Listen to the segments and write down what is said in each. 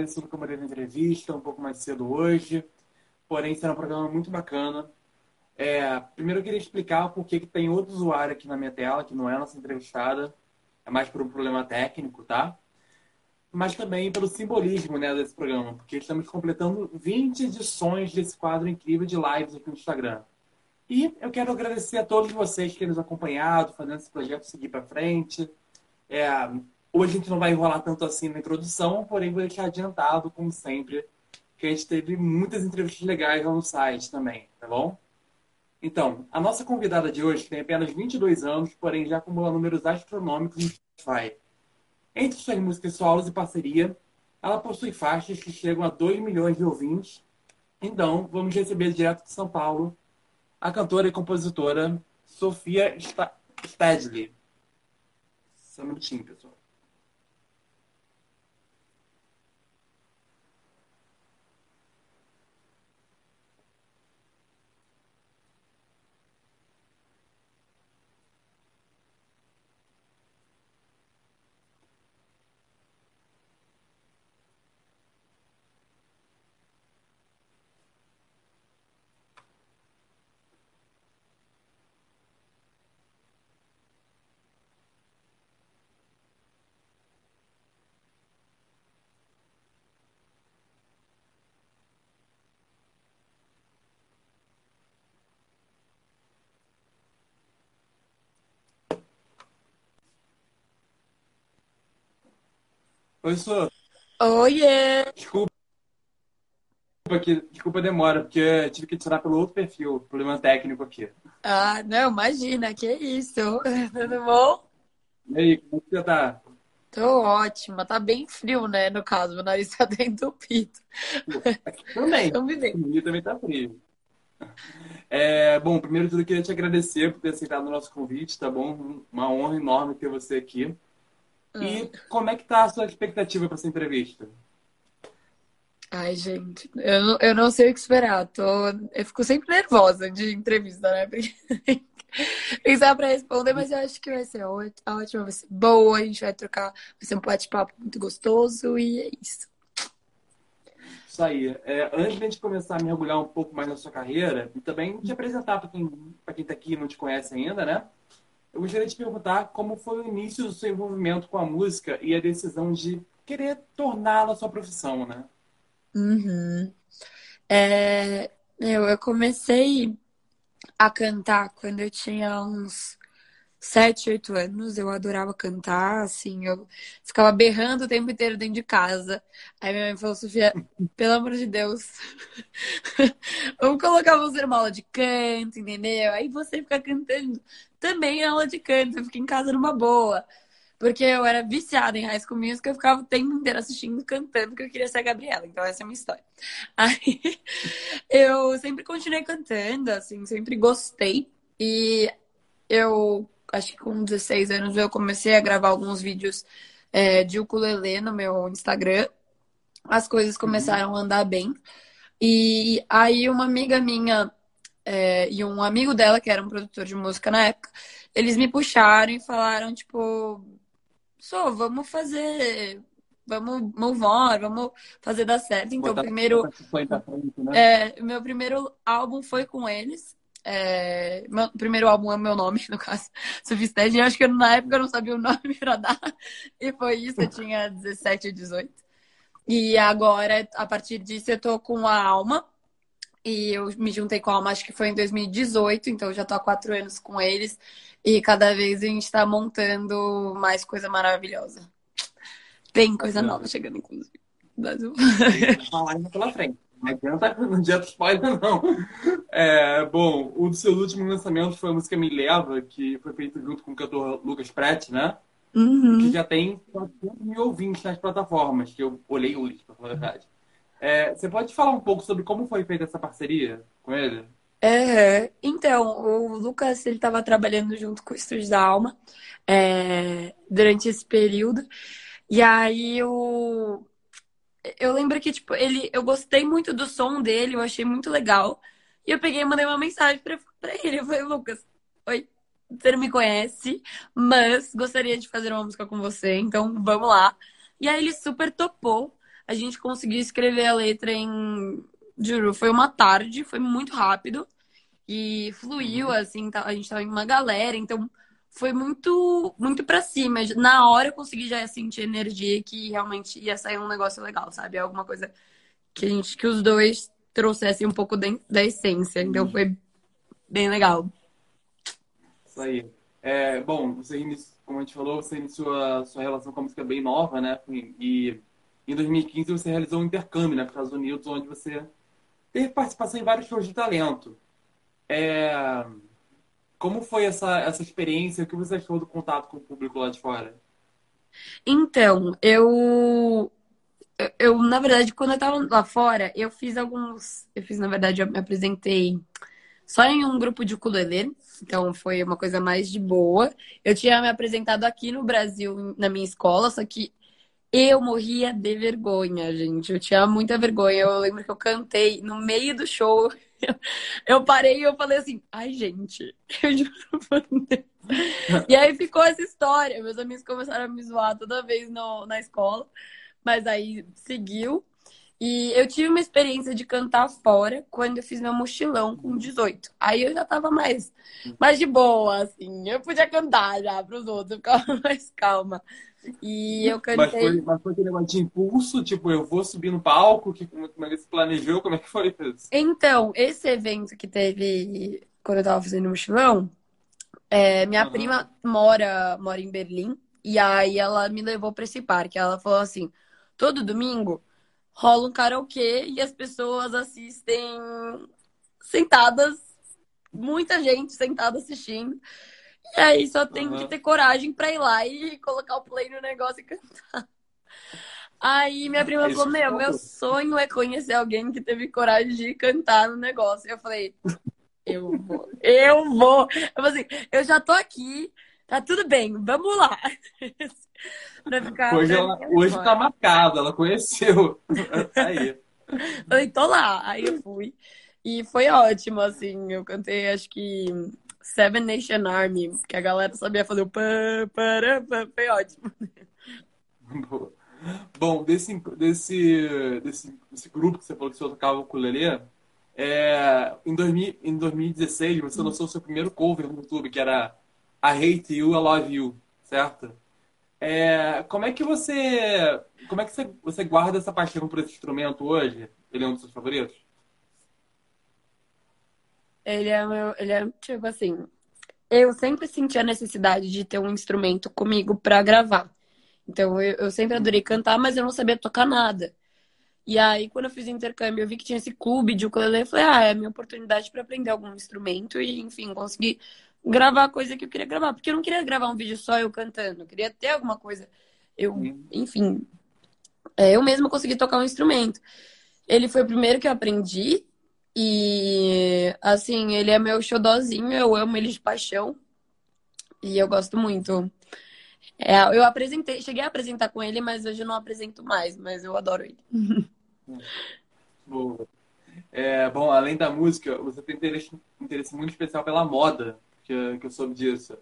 esse Luca Moreira entrevista um pouco mais cedo hoje, porém será um programa muito bacana. É, primeiro eu queria explicar por que tem outro usuário aqui na minha tela, que não é nossa entrevistada, é mais por um problema técnico, tá? Mas também pelo simbolismo né, desse programa, porque estamos completando 20 edições desse quadro incrível de lives aqui no Instagram. E eu quero agradecer a todos vocês que têm nos acompanhado, fazendo esse projeto seguir para frente. É, Hoje a gente não vai enrolar tanto assim na introdução, porém vou deixar adiantado, como sempre, que a gente teve muitas entrevistas legais lá no site também, tá bom? Então, a nossa convidada de hoje tem apenas 22 anos, porém já acumula números astronômicos no Spotify. Entre suas músicas solos e parceria, ela possui faixas que chegam a 2 milhões de ouvintes. Então, vamos receber direto de São Paulo a cantora e compositora Sofia Stadley. Só um minutinho, pessoal. Oi, Sô. Oiê! Desculpa, que, desculpa a demora, porque tive que tirar pelo outro perfil, problema técnico aqui. Ah, não, imagina, que isso. Tudo bom? E aí, como é que você tá? Tô ótima. Tá bem frio, né? No caso, meu nariz tá dentro do pito. Também. O também tá frio. É, bom, primeiro de tudo, eu queria te agradecer por ter aceitado o nosso convite, tá bom? Uma honra enorme ter você aqui. E ah. como é que tá a sua expectativa para essa entrevista? Ai, gente, eu não, eu não sei o que esperar. Tô, eu fico sempre nervosa de entrevista, né? Pensar para responder, mas eu acho que vai ser ótimo, vai ser boa, a gente vai trocar, vai ser um bate-papo muito gostoso e é isso. Isso aí. É, antes de a gente começar a mergulhar um pouco mais na sua carreira, e também te apresentar para quem está quem tá aqui e não te conhece ainda, né? Eu gostaria de perguntar como foi o início do seu envolvimento com a música e a decisão de querer torná-la sua profissão, né? Uhum. É, eu, eu comecei a cantar quando eu tinha uns sete, oito anos, eu adorava cantar, assim, eu ficava berrando o tempo inteiro dentro de casa. Aí minha mãe falou, Sofia, pelo amor de Deus, vamos colocar você numa aula de canto, entendeu? Aí você fica cantando também aula de canto, eu fiquei em casa numa boa. Porque eu era viciada em High School Musical, eu ficava o tempo inteiro assistindo, cantando, que eu queria ser a Gabriela. Então, essa é a minha história. Aí, eu sempre continuei cantando, assim, sempre gostei. E eu acho que com 16 anos eu comecei a gravar alguns vídeos é, de ukulele no meu Instagram. As coisas começaram uhum. a andar bem. E aí uma amiga minha é, e um amigo dela, que era um produtor de música na época, eles me puxaram e falaram, tipo, só vamos fazer vamos move on, vamos fazer dar certo. Então, o primeiro. Né? É, meu primeiro álbum foi com eles. É, meu primeiro álbum é meu nome, no caso, Sufisted. Acho que na época eu não sabia o nome pra dar. E foi isso, eu tinha 17 ou 18. E agora, a partir disso, eu tô com a Alma. E eu me juntei com a Alma, acho que foi em 2018, então eu já tô há quatro anos com eles. E cada vez a gente tá montando mais coisa maravilhosa. Tem coisa nova chegando, inclusive. Falar pela frente. Não adianta, não adianta spoiler, não. É, bom, o do seu último lançamento foi a música Me Leva, que foi feito junto com o cantor Lucas Pratt, né? Uhum. Que já tem mil ouvintes nas plataformas, que eu olhei hoje, pra falar a verdade. É, você pode falar um pouco sobre como foi feita essa parceria com ele? É, então, o Lucas, ele estava trabalhando junto com o Estúdio da Alma é, durante esse período. E aí, o, eu lembro que, tipo, ele, eu gostei muito do som dele, eu achei muito legal. E eu peguei e mandei uma mensagem pra ele. Eu falei, Lucas, oi, você não me conhece, mas gostaria de fazer uma música com você, então vamos lá. E aí ele super topou. A gente conseguiu escrever a letra em. Juro, foi uma tarde, foi muito rápido. E fluiu, Uhum. assim, tá- a gente tava em uma galera, então foi muito, muito pra cima. Na hora eu consegui já sentir energia que realmente ia sair um negócio legal, sabe? Alguma coisa que a gente, que os dois trouxessem um pouco da, da essência. Então foi bem legal. Isso aí. É, bom, você como a gente falou, você iniciou a sua relação com a música bem nova, né? E em 2015 você realizou um intercâmbio, né, para os Estados Unidos, onde você teve participação em vários shows de talento. É, como foi essa, essa experiência? O que você achou do contato com o público lá de fora? Então, eu, eu, eu, na verdade, quando eu tava lá fora, eu fiz alguns. Eu fiz, na verdade, eu me apresentei só em um grupo de ukulele, então foi uma coisa mais de boa. Eu tinha me apresentado aqui no Brasil, na minha escola, só que eu morria de vergonha, gente. Eu tinha muita vergonha. Eu lembro que eu cantei no meio do show. Eu, parei e eu falei assim, ai, gente, eu juro por Deus. E aí ficou essa história. Meus amigos começaram a me zoar toda vez no, na escola, mas aí seguiu. E eu tive uma experiência de cantar fora quando eu fiz meu mochilão com 18. Aí eu já tava mais, mais de boa, assim. Eu podia cantar já pros outros, eu ficava mais calma. E eu Mas cantei. foi, mas foi aquele negócio de impulso, tipo, eu vou subir no palco, que, como, como é que você planejou, como é que foi isso? Então, esse evento que teve quando eu tava fazendo mochilão, é, minha Aham. prima mora, mora em Berlim, e aí ela me levou pra esse parque. Ela falou assim: todo domingo rola um karaokê e as pessoas assistem sentadas, muita gente sentada assistindo. E aí só tem que Aham. ter coragem pra ir lá e colocar o play no negócio e cantar. Aí minha prima Isso falou: Meu, que meu sonho é conhecer alguém que teve coragem de cantar no negócio. Eu falei: Eu vou, eu vou. Eu falei assim: Eu já tô aqui, tá tudo bem, vamos lá. Hoje, ela, hoje fora. tá marcado, ela conheceu. Aí. Falei, tô lá. Aí eu fui. E foi ótimo, assim. Eu cantei, acho que Seven Nation Army, que a galera sabia fazer o pã, pará, pã. Foi ótimo. Boa. Bom, desse, desse, desse, desse grupo que você falou que você tocava o ukulele, é, em, 2000, em 2016 você lançou o seu primeiro cover no YouTube, que era I Hate You, I Love You, certo? É, como é que você, como é que você, você guarda essa paixão por esse instrumento hoje? Ele é um dos seus favoritos? Ele é meu, ele é tipo assim. Eu sempre senti a necessidade de ter um instrumento comigo pra gravar. Então eu, eu sempre adorei cantar, mas eu não sabia tocar nada. E aí, quando eu fiz o intercâmbio, eu vi que tinha esse clube de ukulele. Eu falei, ah, é a minha oportunidade para aprender algum instrumento e, enfim, conseguir gravar a coisa que eu queria gravar. Porque eu não queria gravar um vídeo só eu cantando. Eu queria ter alguma coisa. Eu, enfim, é, eu mesma consegui tocar um instrumento. Ele foi o primeiro que eu aprendi. E, assim, ele é meu xodózinho. Eu amo ele de paixão. E eu gosto muito. É, eu apresentei, cheguei a apresentar com ele, mas hoje eu não apresento mais, mas eu adoro ele. Boa. É, bom, além da música, você tem interesse, interesse muito especial pela moda, que, que eu soube disso.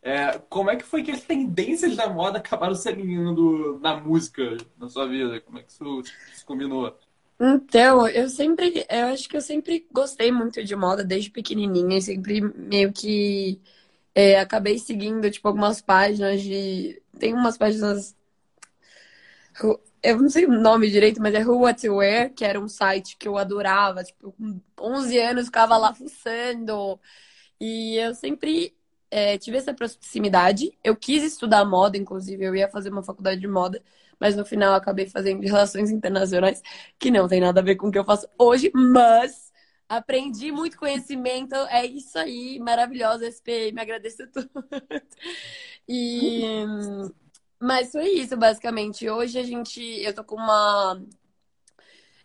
É, como é que foi que as tendências da moda acabaram se alinhando na música na sua vida? Como é que isso se combinou? Então, eu sempre, eu acho que eu sempre gostei muito de moda desde pequenininha, sempre meio que é, acabei seguindo, tipo, algumas páginas de. Tem umas páginas. Eu não sei o nome direito, mas é Who What to Wear, que era um site que eu adorava. Tipo, com 11 anos ficava lá fuçando. E eu sempre é, tive essa proximidade. Eu quis estudar moda, inclusive, eu ia fazer uma faculdade de moda, mas no final acabei fazendo relações internacionais, que não tem nada a ver com o que eu faço hoje, mas aprendi muito conhecimento. É isso aí, maravilhosa SP, me agradeço tudo. E mas foi isso, basicamente. Hoje a gente, eu tô com uma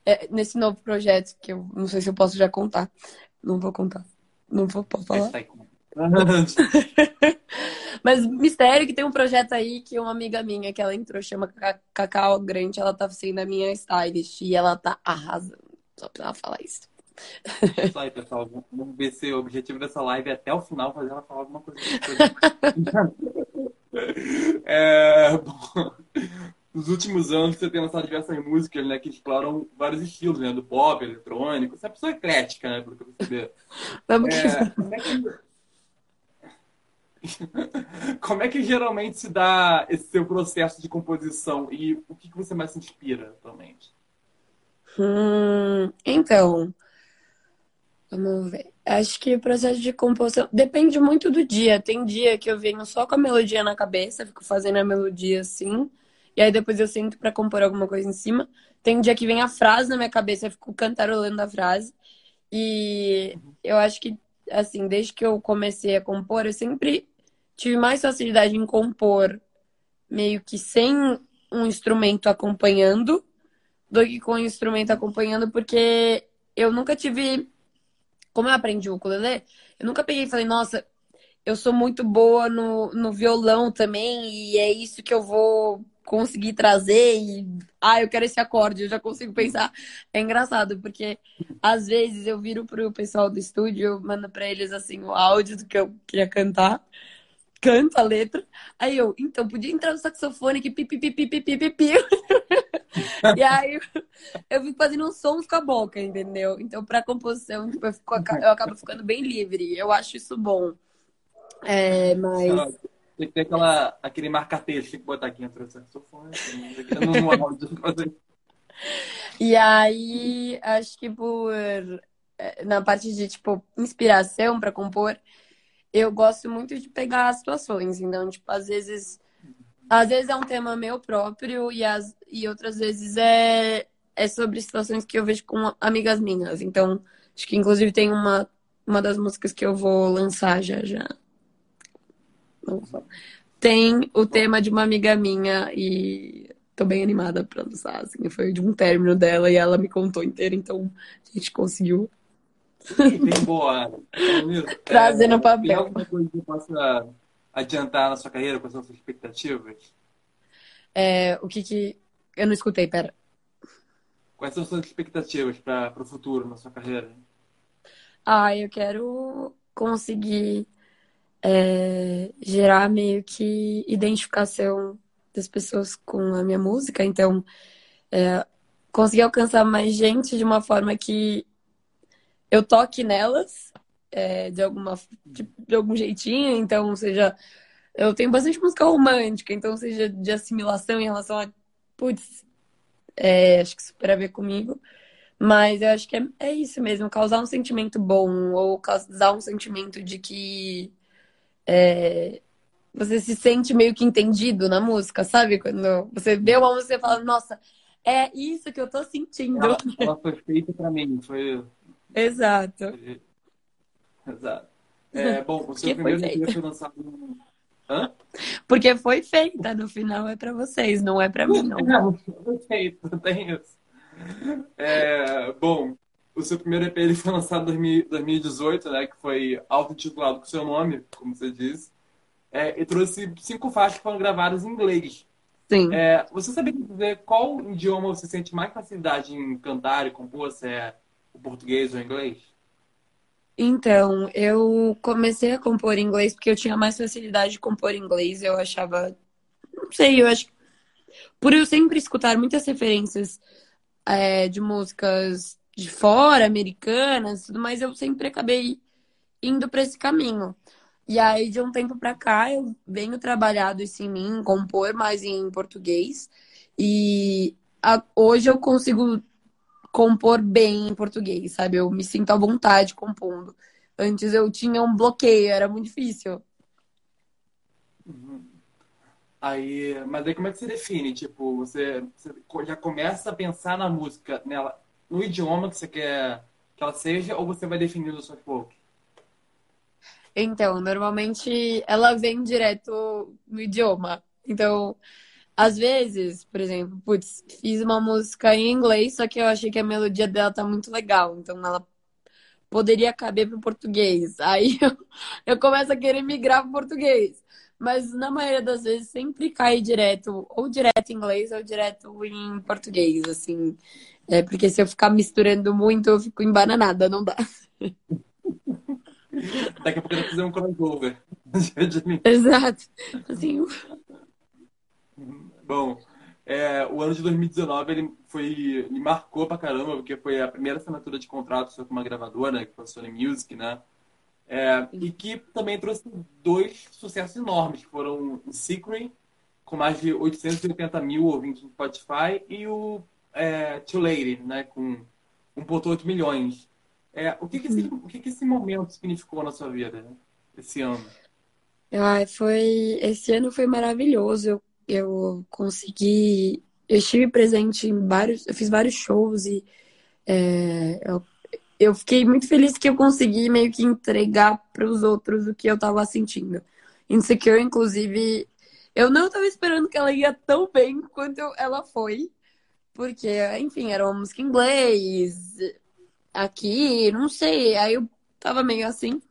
é, nesse novo projeto que eu não sei se eu posso já contar. Não vou contar. Não vou falar. Hashtag. Mas mistério que tem um projeto aí que uma amiga minha que ela entrou, chama Ca- Cacau Grande, ela tá sendo a minha stylist e ela tá arrasando. Só precisava falar isso. Isso aí, pessoal. Vamos ver se o objetivo dessa live é até o final fazer ela falar alguma coisa. É, bom, nos últimos anos você tem lançado diversas músicas, né, que exploram vários estilos, né, do pop, eletrônico. Você é uma pessoa eclética, né, pelo que vê. Vamos É, como é que como é que geralmente se dá esse seu processo de composição e o que que você mais se inspira atualmente? Hum, então, vamos ver. Acho que o processo de composição depende muito do dia. Tem dia que eu venho só com a melodia na cabeça, fico fazendo a melodia assim, e aí depois eu sento pra compor alguma coisa em cima. Tem dia que vem a frase na minha cabeça, eu fico cantarolando a frase. E eu acho que, assim, desde que eu comecei a compor, eu sempre tive mais facilidade em compor meio que sem um instrumento acompanhando do que com o instrumento acompanhando, porque eu nunca tive. Como eu aprendi o ukulele, eu nunca peguei e falei, nossa, eu sou muito boa no, no violão também, e é isso que eu vou conseguir trazer, e ah, eu quero esse acorde, eu já consigo pensar. É engraçado, porque às vezes eu viro pro pessoal do estúdio, eu mando pra eles assim o áudio do que eu queria cantar, canto a letra. Aí eu, então, podia entrar no saxofone aqui, pipipipipipipi. e aí eu fico fazendo um som com a boca, entendeu? Então, pra composição, tipo, eu, fico, eu acabo ficando bem livre. Eu acho isso bom. É, mas. Tem que ter aquela, aquele marca-texto que botar aqui entre o saxofone. E aí, acho que por. É, na parte de, tipo, inspiração para compor, eu gosto muito de pegar as situações. Então, tipo, às vezes. Às vezes é um tema meu próprio e, as, e outras vezes é, é sobre situações que eu vejo com amigas minhas. Então, acho que inclusive tem uma, uma das músicas que eu vou lançar já já. Tem o tema de uma amiga minha e tô bem animada pra lançar, assim. Foi de um término dela e ela me contou inteira, então a gente conseguiu Bem boa. Nisso, trazer no Tem papel. alguma coisa que possa adiantar na sua carreira, quais são as suas expectativas? É, o que que. Eu não escutei, pera. Quais são as suas expectativas para o futuro na sua carreira? Ah, eu quero conseguir é, gerar meio que identificação das pessoas com a minha música, então é, conseguir alcançar mais gente de uma forma que eu toque nelas é, de alguma de, de algum jeitinho, então seja eu tenho bastante música romântica, então seja de assimilação em relação a putz, é, acho que super a ver comigo. Mas eu acho que é, é isso mesmo, causar um sentimento bom, ou causar um sentimento de que é, você se sente meio que entendido na música, sabe? Quando você vê uma música e fala, nossa, é isso que eu tô sentindo. Ela, ela foi feita para mim, foi. Exato. Exato. É, bom, o seu foi primeiro EP feita. foi lançado. no- Hã? Porque foi feita, no final é pra vocês, não é pra mim, não. Não, perfeito, tem isso. É, bom, o seu primeiro EP ele foi lançado em 2018, né? Que foi auto-intitulado com seu nome, como você disse. É, e trouxe cinco faixas que foram gravadas em inglês. Sim. É, você sabia dizer qual idioma você sente mais facilidade em cantar e compor? Se é o português ou o inglês? Então, eu comecei a compor inglês porque eu tinha mais facilidade de compor inglês. Eu achava, não sei, eu acho por eu sempre escutar muitas referências é, de músicas de fora, americanas, tudo mais, eu sempre acabei indo para esse caminho. E aí, de um tempo para cá, eu venho trabalhado isso em mim, compor mais em português. E a- hoje eu consigo compor bem em português, sabe? Eu me sinto à vontade compondo. Antes eu tinha um bloqueio, era muito difícil. Aí, mas aí como é que você define? Tipo, você, você já começa a pensar na música, nela, no idioma que você quer que ela seja, ou você vai definindo aos poucos? Então, normalmente ela vem direto no idioma. Então, às vezes, por exemplo, putz, fiz uma música em inglês, só que eu achei que a melodia dela tá muito legal. Então, ela poderia caber pro português. Aí eu, eu começo a querer migrar pro português. Mas na maioria das vezes sempre cai direto, ou direto em inglês ou direto em português, assim. É porque se eu ficar misturando muito, eu fico embananada, não dá. Daqui a pouco eu vou fazer um crossover. Exato. Assim, Bom, É, o ano de 2019 ele foi, ele marcou pra caramba, porque foi a primeira assinatura de contrato com uma gravadora, né, que foi a Sony Music, né? É, e que também trouxe dois sucessos enormes, que foram o Secret, com mais de 880 mil ouvintes no Spotify, e o é, Too Lady, né, com 1,8 milhões. É, o que, que, esse, o que, que esse momento significou na sua vida, né? esse ano? Ai, foi, esse ano foi maravilhoso. Eu, eu consegui, eu estive presente em vários, eu fiz vários shows e é, eu, eu fiquei muito feliz que eu consegui meio que entregar para os outros o que eu estava sentindo. Insecure, inclusive, eu não estava esperando que ela ia tão bem quanto eu- ela foi, porque, enfim, era uma música em inglês, aqui, não sei, aí eu tava meio assim.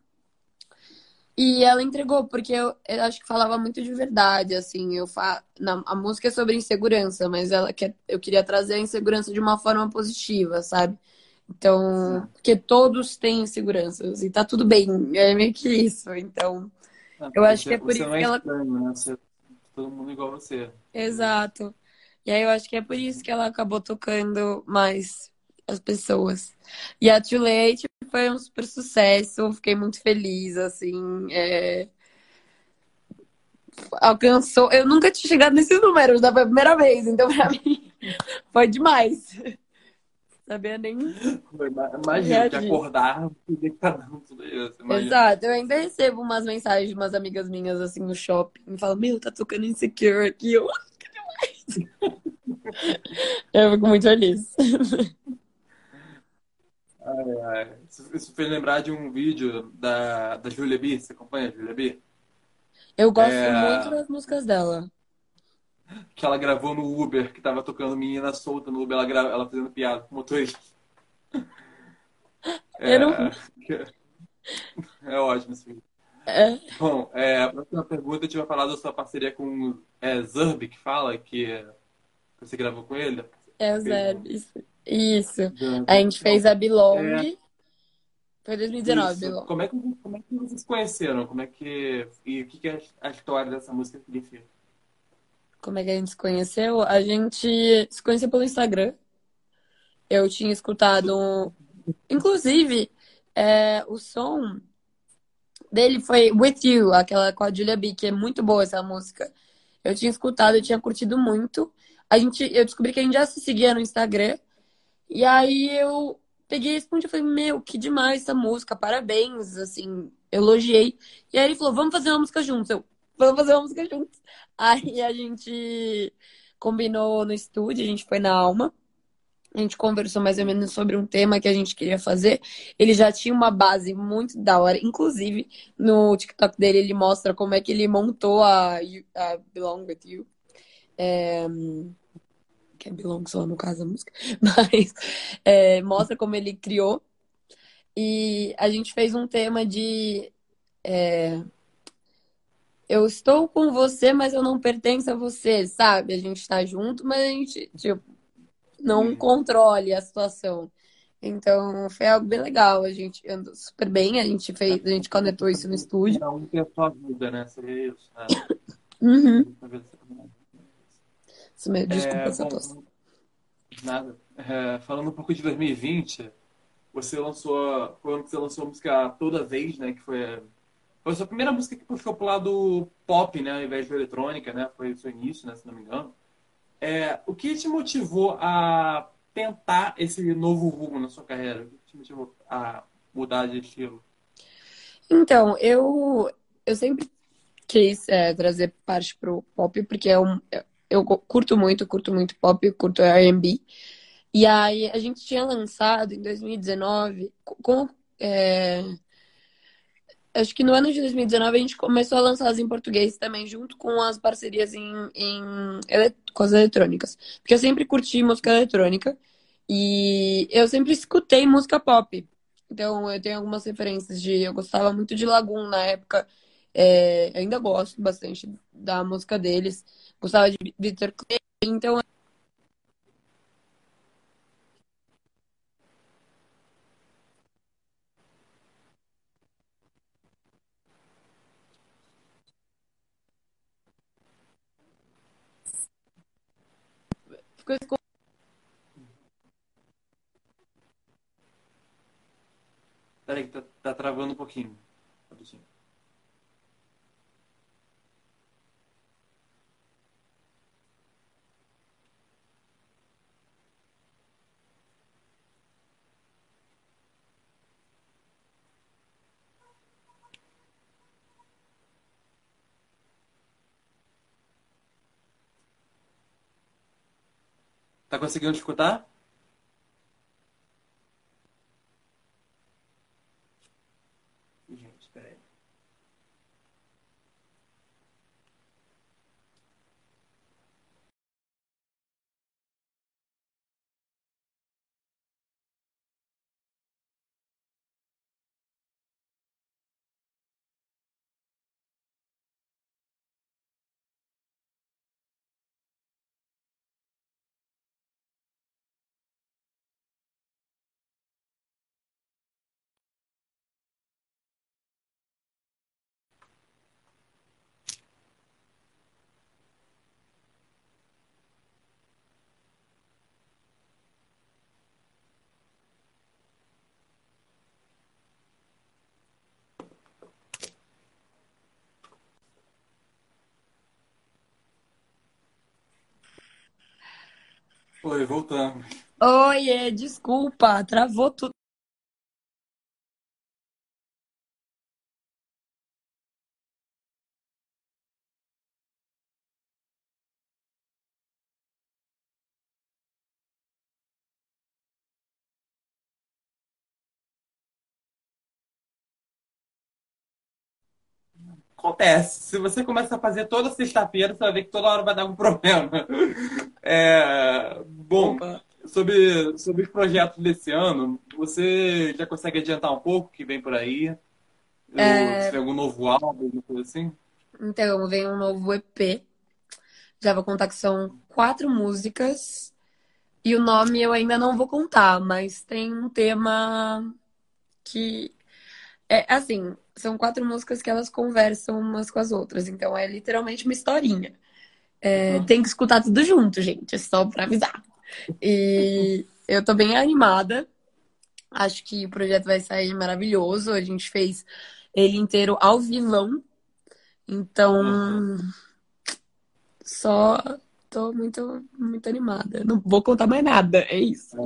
E ela entregou, porque eu, eu acho que falava muito de verdade, assim, eu fa... Na, a música é sobre insegurança, mas ela quer, eu queria trazer a insegurança de uma forma positiva, sabe? Então, porque todos têm inseguranças e tá tudo bem, é meio que isso. Então, Ah, eu acho que é por isso é que ela estranho, né? Você, todo mundo igual você. Exato. E aí eu acho que é por isso que ela acabou tocando mais as pessoas. E a Too Late foi um super sucesso, eu fiquei muito feliz, assim, é, alcançou. Eu nunca tinha chegado nesses números, né? Foi a primeira vez, então pra mim foi demais. Sabia nem Imagina, de acordar e tudo isso. Imagina. Exato, eu ainda recebo umas mensagens de umas amigas minhas assim no shopping, me falam, meu, tá tocando Insecure aqui, eu, "Ah, que demais. Eu fico muito feliz. É, Isso, isso fez lembrar de um vídeo da, da Julia B. Você acompanha a Julia B? Eu gosto É, muito das músicas dela. que ela gravou no Uber, que tava tocando Menina Solta no Uber, ela, gra... ela fazendo piada com o motorista. É, não. é ótimo esse vídeo. É, Bom, é, a próxima pergunta, eu tinha falado da sua parceria com é, Zurb, que fala que você gravou com ele. é o um- Isso. Isso. Zurb. A gente fez a É, Belong. Foi 2019, isso. Belong. Como é, que, como é que vocês se conheceram? Como é que, e o que, que a, a história dessa música significa? Como é que a gente se conheceu? A gente se conheceu pelo Instagram. Eu tinha escutado. um- Inclusive, é, o som dele foi With You, aquela com a Julia B, que é muito boa essa música. Eu tinha escutado, eu tinha curtido muito. A gente, eu descobri que a gente já se seguia no Instagram. E aí eu peguei e respondi, falei, meu, que demais essa música, parabéns, assim, elogiei. E aí ele falou, vamos fazer uma música juntos. Eu, vamos fazer uma música juntos. Aí a gente combinou no estúdio, a gente foi na Alma. A gente conversou mais ou menos sobre um tema que a gente queria fazer. Ele já tinha uma base muito da hora. Inclusive, no TikTok dele, ele mostra como é que ele montou a, a Belong With You. É, que é Belong só no caso a música. Mas é, mostra como ele criou. E a gente fez um tema de é, eu estou com você, mas eu não pertenço a você, sabe? A gente tá junto, mas a gente, tipo, não Hum. controle a situação. Então, foi algo bem legal. A gente andou super bem, a gente fez, a gente conectou isso no estúdio. Um tem a sua vida, né? Seria isso, né? Uhum. Mesmo, desculpa É, essa tosse. nada. É, falando um pouco de 2020, você lançou, foi ano que você lançou a música Toda Vez, né? Que foi, foi a sua primeira música que puxou pro lado pop, né? Ao invés de eletrônica, né? Foi o seu início, né? Se não me engano. É, o que te motivou a tentar esse novo rumo na sua carreira? O que te motivou a mudar de estilo? Então, eu, eu sempre quis é, trazer parte pro pop, porque é um, eu curto muito, curto muito pop, curto R&B. E aí a gente tinha lançado em 2019, com, é, acho que no ano de 2019 a gente começou a lançar as em português também, junto com as parcerias em, em com as eletrônicas. Porque eu sempre curti música eletrônica e eu sempre escutei música pop. Então eu tenho algumas referências de. Eu gostava muito de Lagoon na época. É, ainda gosto bastante da música deles. Gostava de Victor Clay. Então coisas. Peraí, tá, tá travando um pouquinho. Tá conseguindo escutar? Gente, espera Oi, voltamos. Oiê, desculpa, travou tudo. Acontece. Se você começa a fazer toda sexta-feira, você vai ver que toda hora vai dar um problema. É, bom, Opa. sobre, sobre os projetos desse ano, você já consegue adiantar um pouco o que vem por aí? É. Se tem algum novo álbum, alguma coisa assim? Então, vem um novo EP. Já vou contar que são quatro músicas. E o nome eu ainda não vou contar, mas tem um tema que é assim, são quatro músicas que elas conversam umas com as outras, então é literalmente uma historinha. É, Uhum. tem que escutar tudo junto, gente, é só pra avisar. E eu tô bem animada. Acho que o projeto vai sair maravilhoso. A gente fez ele inteiro ao vivão. Então, Uhum. só tô muito, muito animada. Não vou contar mais nada, é isso.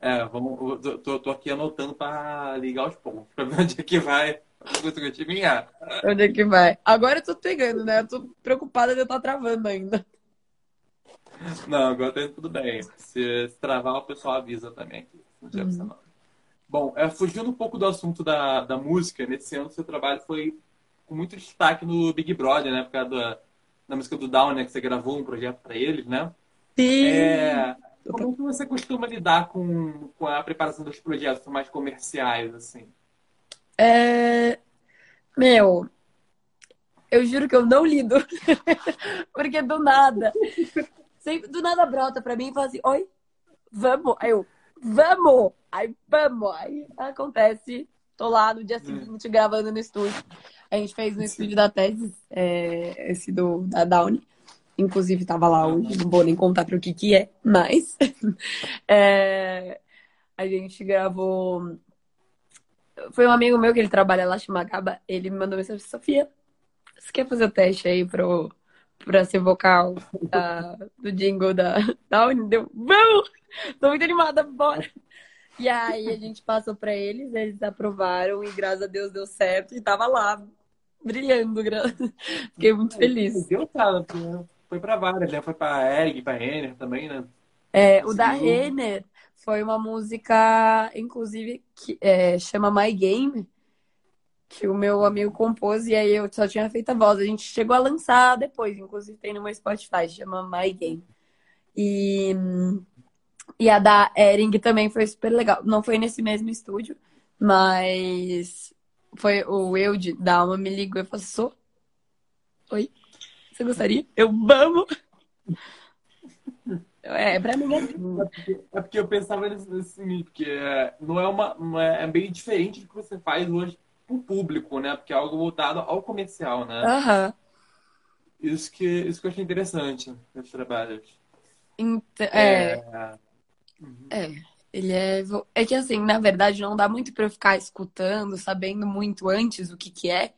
É, vamos, eu tô, tô aqui anotando para ligar os pontos, para ver onde é que vai time ganhar. Onde é que vai? Agora eu tô pegando, né? Eu tô preocupada de eu estar travando ainda. Não, agora tá indo tudo bem. Se, se travar, o pessoal avisa também. não. Bom, é, fugindo um pouco do assunto da, da música, nesse ano seu trabalho foi com muito destaque no Big Brother, né? Por causa da, da música do Down, né? Que você gravou um projeto para eles, né? Sim. É, como que você costuma lidar com, com a preparação dos projetos mais comerciais, assim? É... Meu, eu juro que eu não lido. Porque do nada, sempre do nada brota pra mim e fala assim: Oi, vamos. Aí eu, vamos. Aí vamos. Aí acontece. Tô lá no dia seguinte gravando no estúdio. A gente fez no estúdio da Tese, é, esse do, da Downy. Inclusive, tava lá hoje, não vou nem contar para o que que é, mas é, a gente gravou. Foi um amigo meu que ele trabalha lá, chama Gaba, ele me mandou mensagem, Sofia, você quer fazer o teste aí pro, pra ser vocal da, do jingle da, da Uni? Deu, vamos! Tô muito animada, bora! E aí a gente passou pra eles, eles aprovaram e graças a Deus deu certo e tava lá, brilhando. gra- Fiquei muito feliz. Deu, cara, foi para várias, né? Foi para Egg, para Renner também, né? É, o da Conseguiu. Renner foi uma música, inclusive, que é, chama My Game, que o meu amigo compôs e aí eu só tinha feito a voz. A gente chegou a lançar depois, inclusive tem no meu Spotify, chama My Game. E, e a da Ering também foi super legal. Não foi nesse mesmo estúdio, mas foi o Eude da Alma me ligou e falou: Sou? Oi? Você gostaria? Eu vamos! É, pra mim é assim. É porque, é porque eu pensava nesse, nesse porque é, não é uma, é, é bem diferente do que você faz hoje pro público, né? Porque é algo voltado ao comercial, né? Aham. Isso que, isso que eu achei interessante nos trabalhos. Então, é, É... uhum. é, ele é. É que assim, na verdade, não dá muito pra eu ficar escutando, sabendo muito antes o que que é,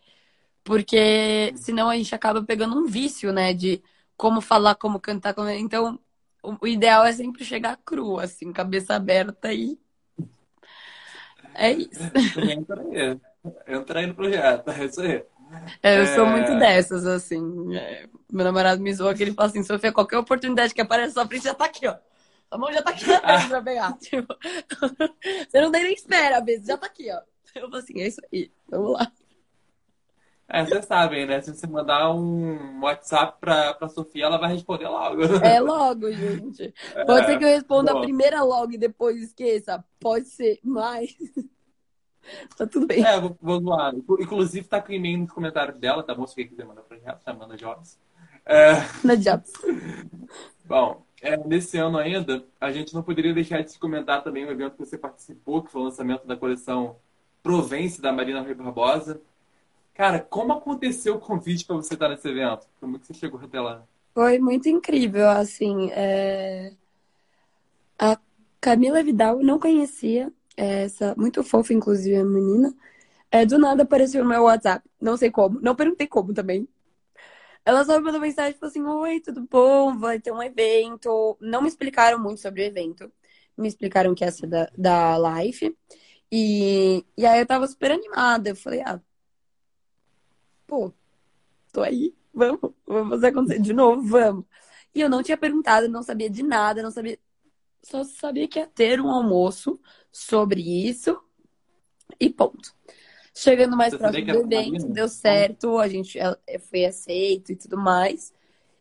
porque senão a gente acaba pegando um vício, né, de como falar, como cantar, como... Então, o ideal é sempre chegar cru, assim, cabeça aberta e é isso. Entra aí. Entra aí no projeto. É isso aí. É, eu sou muito É... dessas, assim. É, meu namorado me zoa que ele fala assim, Sofia, qualquer oportunidade que aparece na sua frente já tá aqui, ó. A mão já tá aqui na frente pra pegar. Tipo, você não tem nem espera, às vezes, já tá aqui, ó. Eu falo assim, é isso aí, vamos lá. É, vocês sabem, né? Se você mandar um WhatsApp pra, pra Sofia, ela vai responder logo. É logo, gente. Pode ser que eu responda a Bom. primeira logo e depois esqueça. Pode ser, mas tá tudo bem. É, vou, vou zoar. Inclu- Inclusive, tá com e-mail nos comentários dela, tá bom? Se você quiser mandar pra ela, tá? Manda Jobs. É, Não adianta. bom, é, nesse ano ainda, a gente não poderia deixar de se comentar também o evento que você participou, que foi o lançamento da coleção Provence, da Marina Rui Barbosa. Cara, como aconteceu o convite pra você estar nesse evento? Como que você chegou até lá? Foi muito incrível, assim. é, A Camila Vidal não conhecia, é, essa muito fofa, inclusive, a menina. É, do nada apareceu no meu WhatsApp, não sei como, não perguntei como também. Ela só me mandou mensagem e falou assim: Oi, tudo bom? Vai ter um evento. Não me explicaram muito sobre o evento. Me explicaram que ia ser da, da Life. E, e aí eu tava super animada. Eu falei: Ah, pô, tô aí, vamos, vamos fazer acontecer de novo, vamos. E eu não tinha perguntado, não sabia de nada, não sabia. Só sabia que ia ter um almoço sobre isso e ponto. Chegando mais Você próximo do evento, deu certo, a gente foi aceito e tudo mais.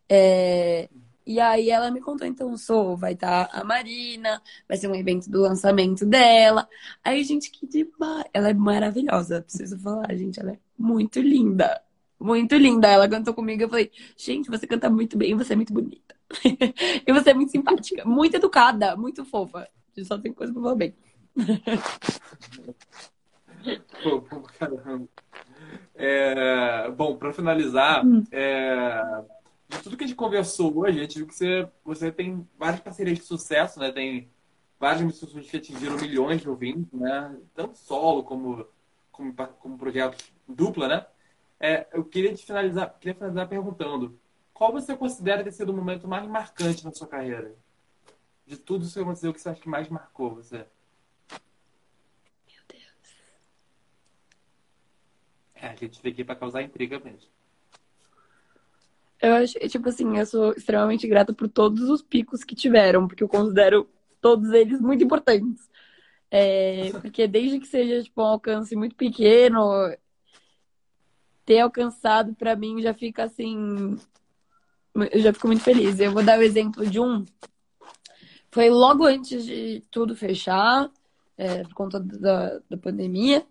É, E aí ela me contou, então, sou, vai estar a Marina, vai ser um evento do lançamento dela. Aí, gente, que demais. Ela é maravilhosa, preciso falar, gente, ela é muito linda. Muito linda. Ela cantou comigo, eu falei, gente, você canta muito bem, você é muito bonita. E você é muito simpática, muito educada, muito fofa. Só tem coisa pra falar bem. Pô, pô, caramba. É, bom, para finalizar, Hum. é, de tudo que a gente conversou hoje, a gente viu que você, você tem várias parcerias de sucesso, né? Tem várias pessoas que atingiram milhões de ouvintes, né? Tanto solo como, como, como projetos dupla, né? É, eu queria te finalizar, queria finalizar perguntando, qual você considera ter sido o momento mais marcante na sua carreira? De tudo isso que aconteceu, o que você acha que mais marcou você? É, a gente veio aqui para causar intriga mesmo. Eu acho, tipo assim, eu sou extremamente grata por todos os picos que tiveram, porque eu considero todos eles muito importantes. É, porque desde que seja, tipo, um alcance muito pequeno, ter alcançado pra mim já fica assim. Eu já fico muito feliz. Eu vou dar o exemplo de um. Foi logo antes de tudo fechar, é, por conta da, da pandemia.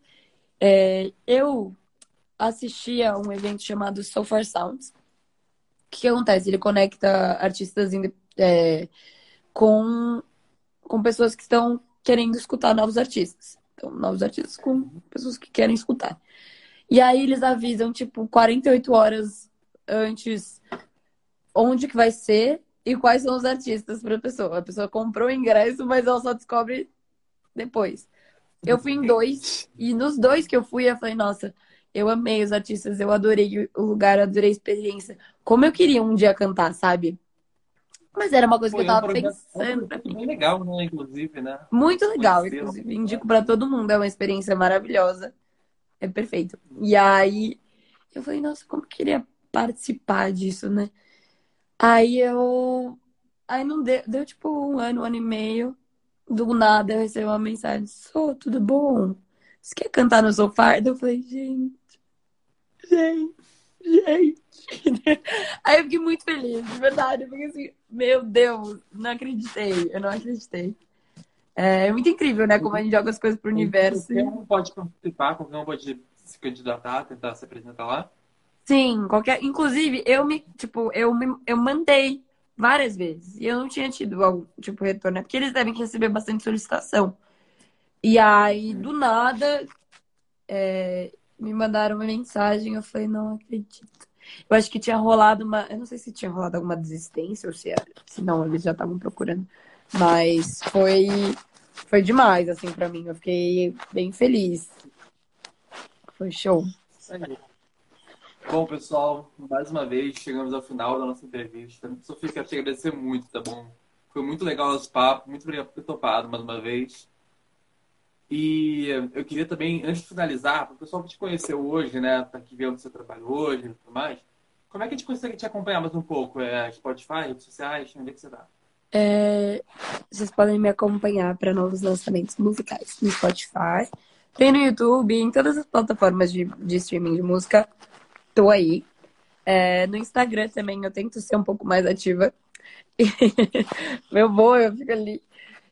É, eu assistia a um evento chamado So Far Sounds. O que, que acontece? Ele conecta artistas é, com, com pessoas que estão querendo escutar novos artistas. Então, novos artistas com pessoas que querem escutar. E aí eles avisam, tipo, 48 horas antes onde que vai ser e quais são os artistas para a pessoa. A pessoa comprou o ingresso, mas ela só descobre depois. Eu fui em dois, e nos dois que eu fui, eu falei, nossa, eu amei os artistas, eu adorei o lugar, adorei a experiência. Como eu queria um dia cantar, sabe? Mas era uma coisa que Foi eu um tava projeto, um pensando projeto mim. bem legal, né? Inclusive, né? Muito legal, inclusive. Indico pra todo mundo, é uma experiência maravilhosa. É perfeito. E aí eu falei, nossa, como eu queria participar disso, né? Aí eu. Aí não deu, deu tipo um ano, um ano e meio. Do nada eu recebi uma mensagem: Sou, tudo bom? Você quer cantar no sofá? Eu falei, gente, gente, gente. Aí eu fiquei muito feliz, de verdade. Eu fiquei assim, meu Deus, não acreditei, eu não acreditei. É muito incrível, né? Como a gente joga as coisas pro universo. Qualquer um pode participar, qualquer um pode se candidatar, tentar se apresentar lá. Sim, qualquer. Inclusive, eu me, tipo, eu me, eu mandei várias vezes e eu não tinha tido algum tipo retorno, né? Porque eles devem receber bastante solicitação. E aí, do nada, é, me mandaram uma mensagem, eu falei, não acredito. Eu acho que tinha rolado uma. Eu não sei se tinha rolado alguma desistência ou se, se não, eles já estavam procurando. Mas foi, foi demais, assim, para mim. Eu fiquei bem feliz. Foi show. Bom, pessoal, mais uma vez chegamos ao final da nossa entrevista. Sofia, quero te agradecer muito, tá bom? Foi muito legal esse papo, muito obrigado por ter topado mais uma vez. E eu queria também, antes de finalizar, para o pessoal que te conheceu hoje, né, tá aqui vendo o seu trabalho hoje e tudo mais, como é que a gente consegue te acompanhar mais um pouco? É, Spotify, redes sociais, onde é que você tá? É, vocês podem me acompanhar para novos lançamentos musicais no Spotify, tem no YouTube, em todas as plataformas de, de streaming de música. Tô aí. É, no Instagram também eu tento ser um pouco mais ativa. Meu bom, eu fico ali.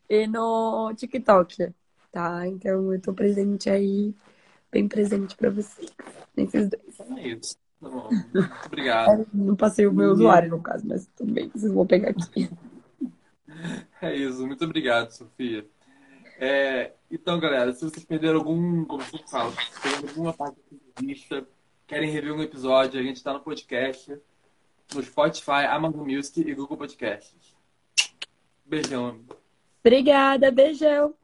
E no TikTok tá? Então eu tô presente aí, bem presente para vocês, nesses dois. É isso. Tá bom. Muito obrigado. não passei o meu usuário, no caso, mas tudo bem, vocês vão pegar aqui. É isso, muito obrigado, Sofia. É, então, galera, se vocês perderam algum, como eu se perderam alguma parte da entrevista, querem rever um episódio, a gente está no podcast, no Spotify, Amazon Music e Google Podcasts. Beijão. Obrigada, beijão.